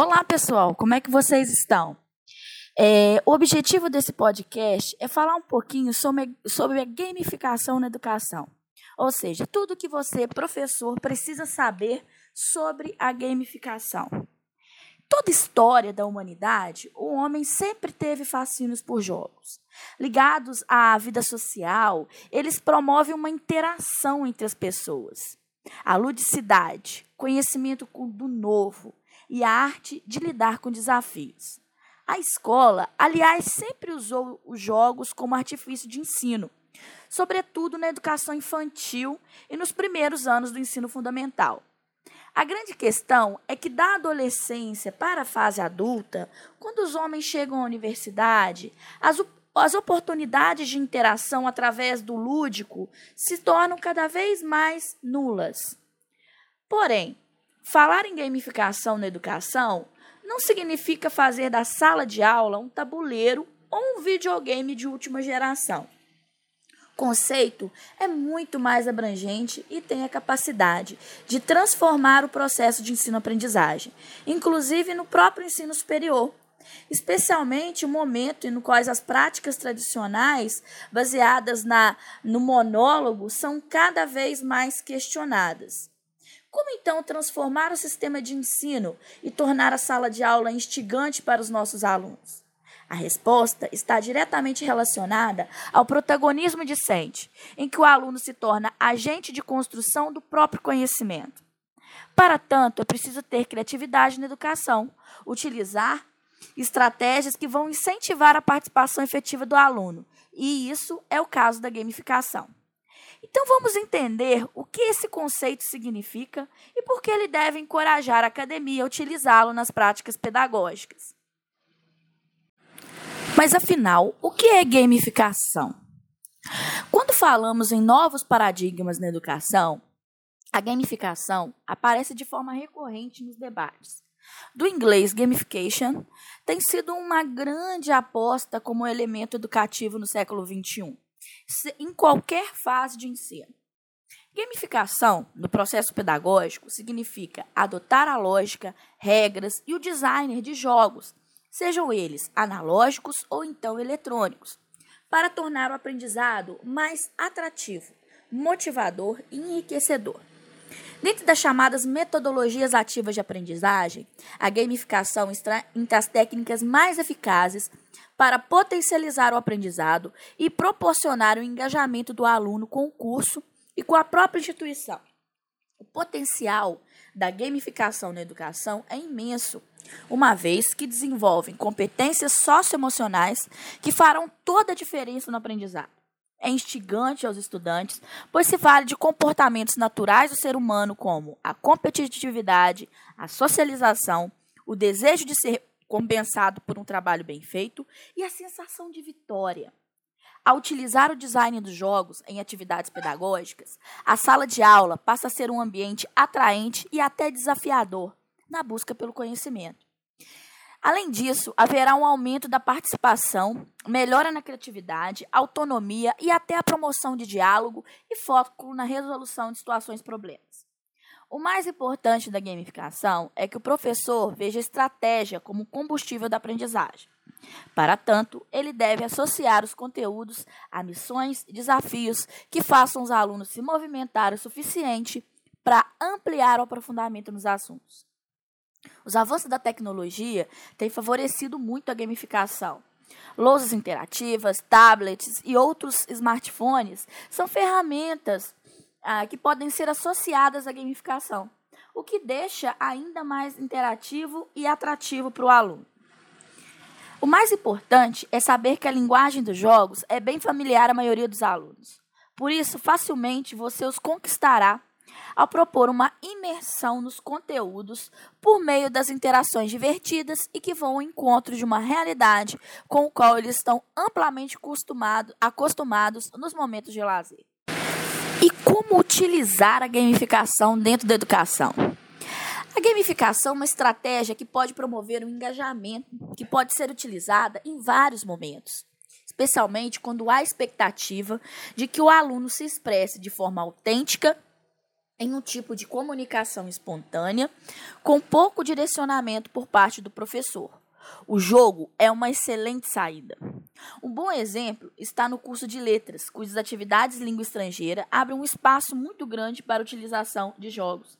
Olá, pessoal, como é que vocês estão? É, o objetivo desse podcast é falar um pouquinho sobre, sobre a gamificação na educação. Ou seja, tudo que você, professor, precisa saber sobre a gamificação. Toda história da humanidade, o homem sempre teve fascínios por jogos. Ligados à vida social, eles promovem uma interação entre as pessoas. A ludicidade, conhecimento do novo e a arte de lidar com desafios. A escola, aliás, sempre usou os jogos como artifício de ensino, sobretudo na educação infantil e nos primeiros anos do ensino fundamental. A grande questão é que da adolescência para a fase adulta, quando os homens chegam à universidade, as, as oportunidades de interação através do lúdico se tornam cada vez mais nulas. Porém, falar em gamificação na educação não significa fazer da sala de aula um tabuleiro ou um videogame de última geração conceito é muito mais abrangente e tem a capacidade de transformar o processo de ensino-aprendizagem, inclusive no próprio ensino superior, especialmente o momento no qual as práticas tradicionais, baseadas na, no monólogo, são cada vez mais questionadas. Como então transformar o sistema de ensino e tornar a sala de aula instigante para os nossos alunos? A resposta está diretamente relacionada ao protagonismo discente, em que o aluno se torna agente de construção do próprio conhecimento. Para tanto, é preciso ter criatividade na educação, utilizar estratégias que vão incentivar a participação efetiva do aluno, e isso é o caso da gamificação. Então vamos entender o que esse conceito significa e por que ele deve encorajar a academia a utilizá-lo nas práticas pedagógicas. Mas afinal, o que é gamificação? Quando falamos em novos paradigmas na educação, a gamificação aparece de forma recorrente nos debates. Do inglês gamification tem sido uma grande aposta como elemento educativo no século XXI, em qualquer fase de ensino. Gamificação, no processo pedagógico, significa adotar a lógica, regras e o designer de jogos sejam eles analógicos ou então eletrônicos, para tornar o aprendizado mais atrativo, motivador e enriquecedor. Dentro das chamadas metodologias ativas de aprendizagem, a gamificação está entre as técnicas mais eficazes para potencializar o aprendizado e proporcionar o engajamento do aluno com o curso e com a própria instituição. O potencial da gamificação na educação é imenso uma vez que desenvolvem competências socioemocionais que farão toda a diferença no aprendizado. É instigante aos estudantes, pois se vale de comportamentos naturais do ser humano, como a competitividade, a socialização, o desejo de ser compensado por um trabalho bem feito e a sensação de vitória. Ao utilizar o design dos jogos em atividades pedagógicas, a sala de aula passa a ser um ambiente atraente e até desafiador, na busca pelo conhecimento. Além disso, haverá um aumento da participação, melhora na criatividade, autonomia e até a promoção de diálogo e foco na resolução de situações problemas. O mais importante da gamificação é que o professor veja a estratégia como combustível da aprendizagem. Para tanto, ele deve associar os conteúdos a missões e desafios que façam os alunos se movimentar o suficiente para ampliar o aprofundamento nos assuntos. Os avanços da tecnologia têm favorecido muito a gamificação. Lousas interativas, tablets e outros smartphones são ferramentas ah, que podem ser associadas à gamificação, o que deixa ainda mais interativo e atrativo para o aluno. O mais importante é saber que a linguagem dos jogos é bem familiar à maioria dos alunos. Por isso, facilmente você os conquistará ao propor uma imersão nos conteúdos por meio das interações divertidas e que vão ao encontro de uma realidade com o qual eles estão amplamente acostumados nos momentos de lazer. E como utilizar a gamificação dentro da educação? A gamificação é uma estratégia que pode promover um engajamento, que pode ser utilizada em vários momentos, especialmente quando há expectativa de que o aluno se expresse de forma autêntica em um tipo de comunicação espontânea, com pouco direcionamento por parte do professor. O jogo é uma excelente saída. Um bom exemplo está no curso de letras, cujas atividades língua estrangeira abrem um espaço muito grande para a utilização de jogos.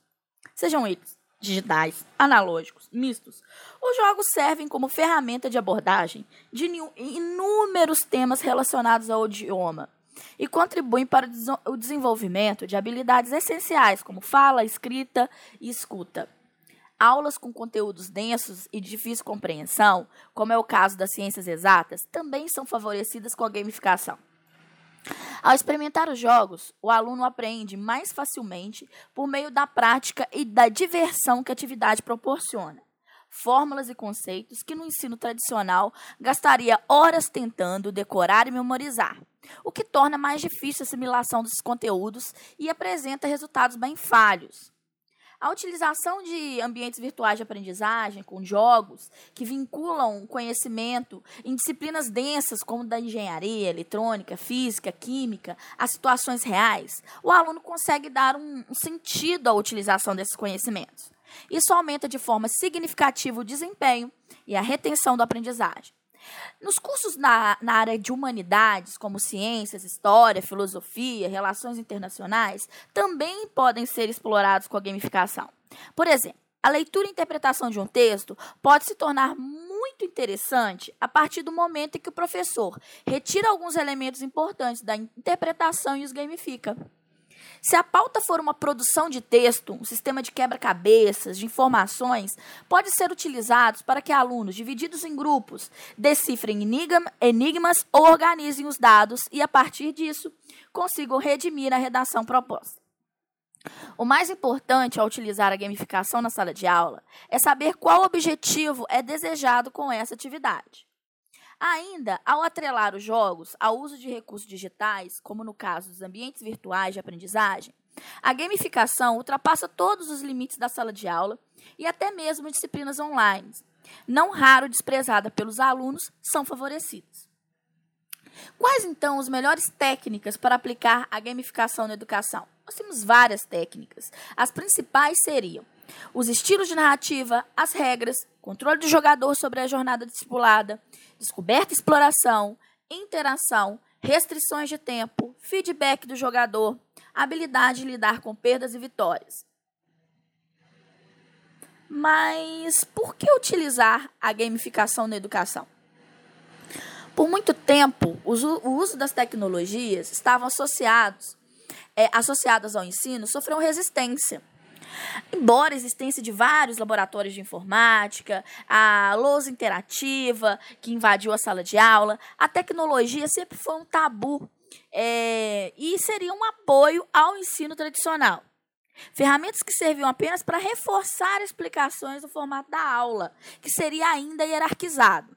Sejam eles digitais, analógicos, mistos. Os jogos servem como ferramenta de abordagem de inúmeros temas relacionados ao idioma e contribuem para o desenvolvimento de habilidades essenciais como fala, escrita e escuta. Aulas com conteúdos densos e de difícil compreensão, como é o caso das ciências exatas, também são favorecidas com a gamificação. Ao experimentar os jogos, o aluno aprende mais facilmente por meio da prática e da diversão que a atividade proporciona. Fórmulas e conceitos que no ensino tradicional gastaria horas tentando decorar e memorizar, o que torna mais difícil a assimilação desses conteúdos e apresenta resultados bem falhos. A utilização de ambientes virtuais de aprendizagem com jogos que vinculam conhecimento em disciplinas densas como da engenharia, eletrônica, física, química, a situações reais, o aluno consegue dar um sentido à utilização desses conhecimentos. Isso aumenta de forma significativa o desempenho e a retenção da aprendizagem. Nos cursos na, na área de humanidades, como ciências, história, filosofia, relações internacionais, também podem ser explorados com a gamificação. Por exemplo, a leitura e interpretação de um texto pode se tornar muito interessante a partir do momento em que o professor retira alguns elementos importantes da interpretação e os gamifica. Se a pauta for uma produção de texto, um sistema de quebra-cabeças, de informações, pode ser utilizado para que alunos, divididos em grupos, decifrem enigmas ou organizem os dados e, a partir disso, consigam redimir a redação proposta. O mais importante ao utilizar a gamificação na sala de aula é saber qual objetivo é desejado com essa atividade. Ainda, ao atrelar os jogos ao uso de recursos digitais, como no caso dos ambientes virtuais de aprendizagem, a gamificação ultrapassa todos os limites da sala de aula e até mesmo disciplinas online, não raro desprezada pelos alunos, são favorecidas. Quais então as melhores técnicas para aplicar a gamificação na educação? Nós temos várias técnicas. As principais seriam os estilos de narrativa, as regras, controle do jogador sobre a jornada discipulada, descoberta e exploração, interação, restrições de tempo, feedback do jogador, habilidade de lidar com perdas e vitórias. Mas por que utilizar a gamificação na educação? Por muito tempo, o uso das tecnologias estavam associados, é, associadas ao ensino, sofreu resistência. Embora a existência de vários laboratórios de informática, a lousa interativa que invadiu a sala de aula, a tecnologia sempre foi um tabu é, e seria um apoio ao ensino tradicional. Ferramentas que serviam apenas para reforçar explicações do formato da aula, que seria ainda hierarquizado.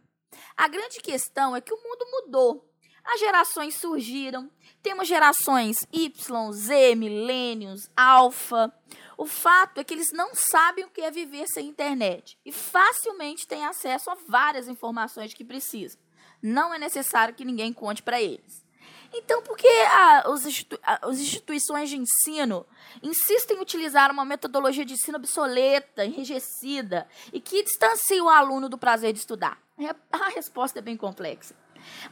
A grande questão é que o mundo mudou. As gerações surgiram, temos gerações Y, Z, milênios, alfa. O fato é que eles não sabem o que é viver sem internet e facilmente têm acesso a várias informações que precisam. Não é necessário que ninguém conte para eles. Então, por que os as instituições de ensino insistem em utilizar uma metodologia de ensino obsoleta, enrijecida e que distancia o aluno do prazer de estudar? A resposta é bem complexa.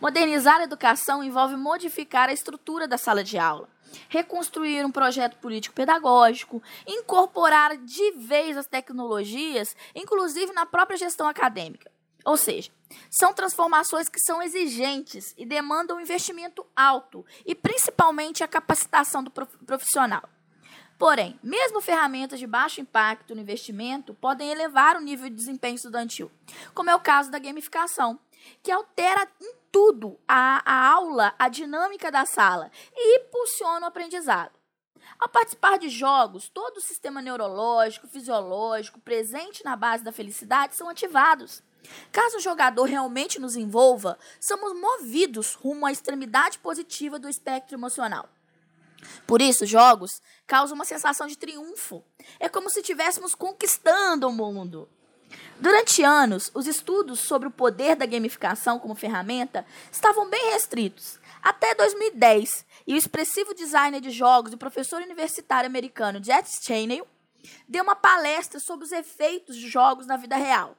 Modernizar a educação envolve modificar a estrutura da sala de aula, reconstruir um projeto político-pedagógico, incorporar de vez as tecnologias, inclusive na própria gestão acadêmica. Ou seja, são transformações que são exigentes e demandam um investimento alto e principalmente a capacitação do profissional. Porém, mesmo ferramentas de baixo impacto no investimento podem elevar o nível de desempenho estudantil, como é o caso da gamificação, que altera tudo a, a aula, a dinâmica da sala e impulsiona o aprendizado. Ao participar de jogos, todo o sistema neurológico, fisiológico presente na base da felicidade são ativados. Caso o jogador realmente nos envolva, somos movidos rumo à extremidade positiva do espectro emocional. Por isso, jogos causam uma sensação de triunfo. É como se estivéssemos conquistando o mundo. Durante anos, os estudos sobre o poder da gamificação como ferramenta estavam bem restritos. Até 2010, e o expressivo designer de jogos e professor universitário americano Jet Cheney deu uma palestra sobre os efeitos de jogos na vida real.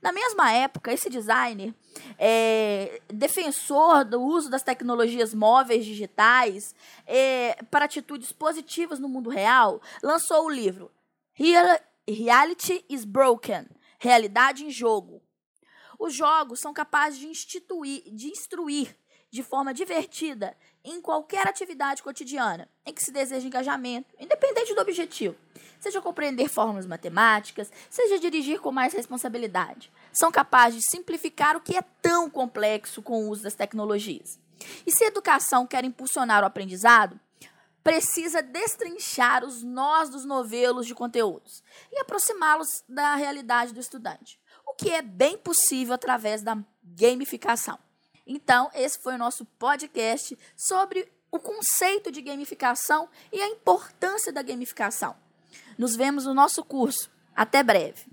Na mesma época, esse designer, é, defensor do uso das tecnologias móveis digitais é, para atitudes positivas no mundo real, lançou o livro Real, Reality is Broken Realidade em Jogo. Os jogos são capazes de, instituir, de instruir de forma divertida em qualquer atividade cotidiana em que se deseja engajamento, independente do objetivo. Seja compreender fórmulas matemáticas, seja dirigir com mais responsabilidade. São capazes de simplificar o que é tão complexo com o uso das tecnologias. E se a educação quer impulsionar o aprendizado, precisa destrinchar os nós dos novelos de conteúdos e aproximá-los da realidade do estudante, o que é bem possível através da gamificação. Então, esse foi o nosso podcast sobre o conceito de gamificação e a importância da gamificação. Nos vemos no nosso curso. Até breve.